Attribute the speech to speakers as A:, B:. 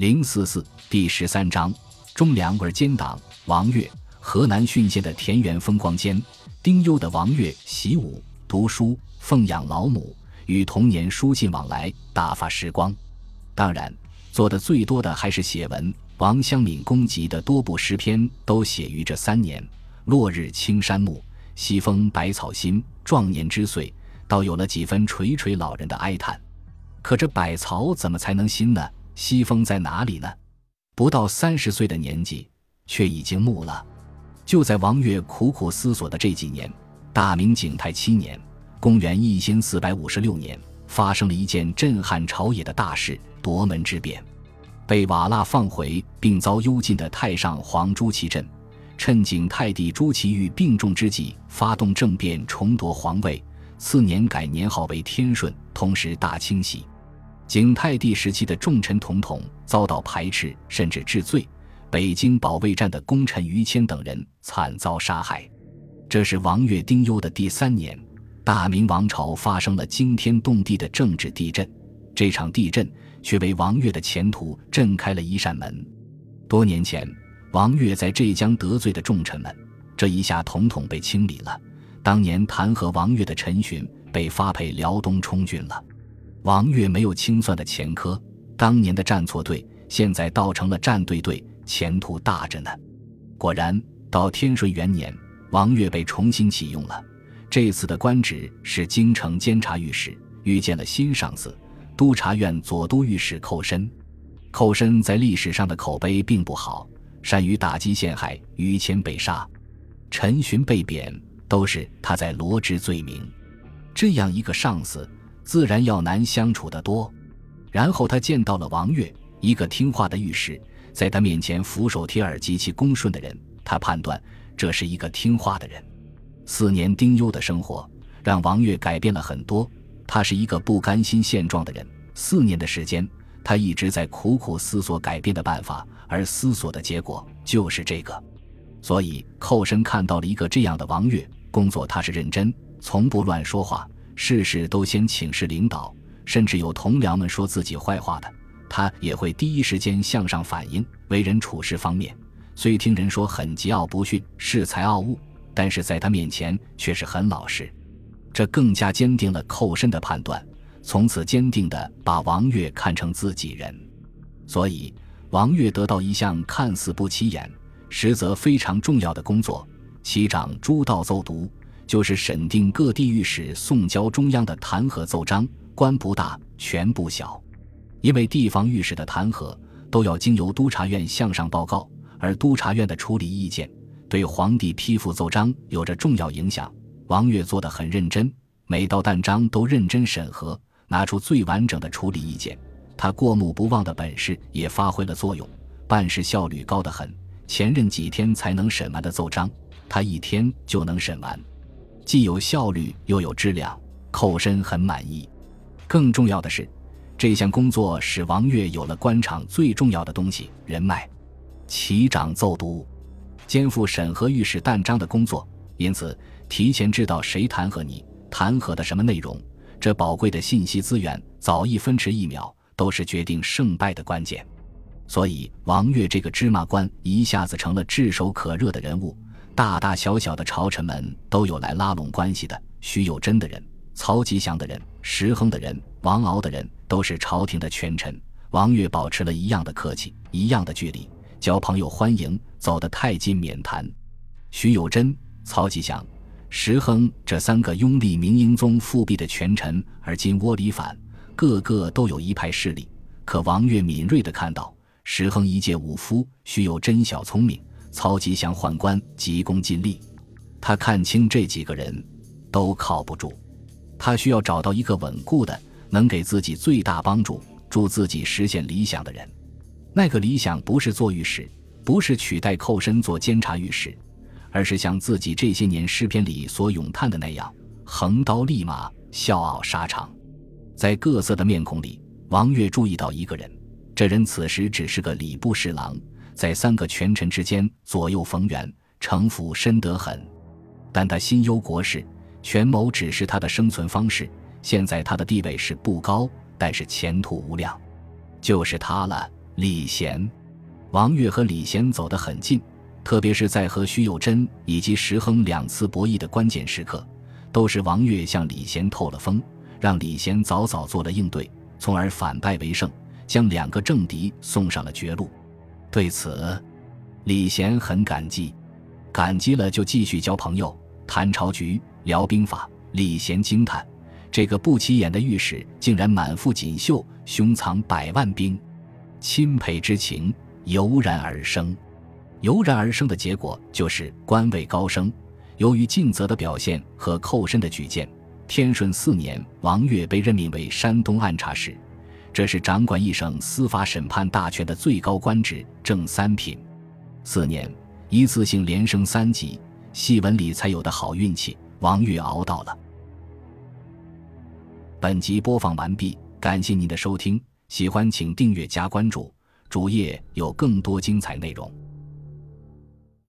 A: 零四四第十三章：忠良而奸党。王悦，河南浚县的田园风光间，丁忧的王悦习武、读书、奉养老母，与童年书信往来，打发时光。当然，做的最多的还是写文。王湘敏公集的多部诗篇都写于这三年。落日青山暮，西风百草新。壮年之岁，倒有了几分垂垂老人的哀叹。可这百草怎么才能新呢？西风在哪里呢？不到三十岁的年纪，却已经暮了。就在王悦苦苦思索的这几年，大明景泰七年（公元一千四百五十六年），发生了一件震撼朝野的大事——夺门之变。被瓦剌放回并遭幽禁的太上皇朱祁镇，趁景泰帝朱祁钰病重之际，发动政变，重夺皇位。次年改年号为天顺，同时大清洗。景泰帝时期的重臣统统遭到排斥，甚至治罪。北京保卫战的功臣于谦等人惨遭杀害。这是王悦丁忧的第三年，大明王朝发生了惊天动地的政治地震。这场地震却为王悦的前途震开了一扇门。多年前，王悦在浙江得罪的重臣们，这一下统统被清理了。当年弹劾王悦的陈询被发配辽东充军了。王岳没有清算的前科，当年的站错队，现在倒成了站对队，前途大着呢。果然，到天顺元年，王岳被重新启用了。这次的官职是京城监察御史，遇见了新上司——督察院左都御史寇申。寇申在历史上的口碑并不好，善于打击陷害，于谦被杀，陈寻被贬，都是他在罗织罪名。这样一个上司。自然要难相处得多。然后他见到了王悦，一个听话的御史，在他面前俯首帖耳、极其恭顺的人。他判断这是一个听话的人。四年丁忧的生活让王悦改变了很多。他是一个不甘心现状的人。四年的时间，他一直在苦苦思索改变的办法，而思索的结果就是这个。所以寇深看到了一个这样的王悦，工作他是认真，从不乱说话。事事都先请示领导，甚至有同僚们说自己坏话的，他也会第一时间向上反映。为人处事方面，虽听人说很桀骜不驯、恃才傲物，但是在他面前却是很老实。这更加坚定了寇申的判断，从此坚定地把王悦看成自己人。所以，王悦得到一项看似不起眼，实则非常重要的工作——其长诸道奏读。就是审定各地御史送交中央的弹劾奏章，官不大，权不小。因为地方御史的弹劾都要经由督察院向上报告，而督察院的处理意见对皇帝批复奏章有着重要影响。王悦做得很认真，每道弹章都认真审核，拿出最完整的处理意见。他过目不忘的本事也发挥了作用，办事效率高得很。前任几天才能审完的奏章，他一天就能审完。既有效率又有质量，寇申很满意。更重要的是，这项工作使王悦有了官场最重要的东西——人脉。其长奏读，肩负审核御史弹章的工作，因此提前知道谁弹劾你，弹劾的什么内容。这宝贵的信息资源，早一分迟一秒，都是决定胜败的关键。所以，王悦这个芝麻官一下子成了炙手可热的人物。大大小小的朝臣们都有来拉拢关系的，徐有贞的人、曹吉祥的人、石亨的人、王敖的人，都是朝廷的权臣。王岳保持了一样的客气，一样的距离，交朋友欢迎，走得太近免谈。徐有贞、曹吉祥、石亨这三个拥立明英宗复辟的权臣，而今窝里反，个个都有一派势力。可王岳敏锐地看到，石亨一介武夫，徐有贞小聪明。曹吉祥宦官急功近利，他看清这几个人都靠不住，他需要找到一个稳固的、能给自己最大帮助、助自己实现理想的人。那个理想不是做御史，不是取代寇申做监察御史，而是像自己这些年诗篇里所咏叹的那样，横刀立马，笑傲沙场。在各色的面孔里，王悦注意到一个人，这人此时只是个礼部侍郎。在三个权臣之间左右逢源，城府深得很。但他心忧国事，权谋只是他的生存方式。现在他的地位是不高，但是前途无量。就是他了，李贤、王悦和李贤走得很近，特别是在和徐有贞以及石亨两次博弈的关键时刻，都是王悦向李贤透了风，让李贤早早做了应对，从而反败为胜，将两个政敌送上了绝路。对此，李贤很感激，感激了就继续交朋友，谈朝局，聊兵法。李贤惊叹：这个不起眼的御史，竟然满腹锦绣，胸藏百万兵。钦佩之情油然而生，油然而生的结果就是官位高升。由于尽责的表现和扣身的举荐，天顺四年，王悦被任命为山东按察使，这是掌管一省司法审判大权的最高官职，正三品。四年，一次性连升三级，戏文里才有的好运气，王玉熬到了。本集播放完毕，感谢您的收听。喜欢请订阅加关注，主页有更多精彩内容。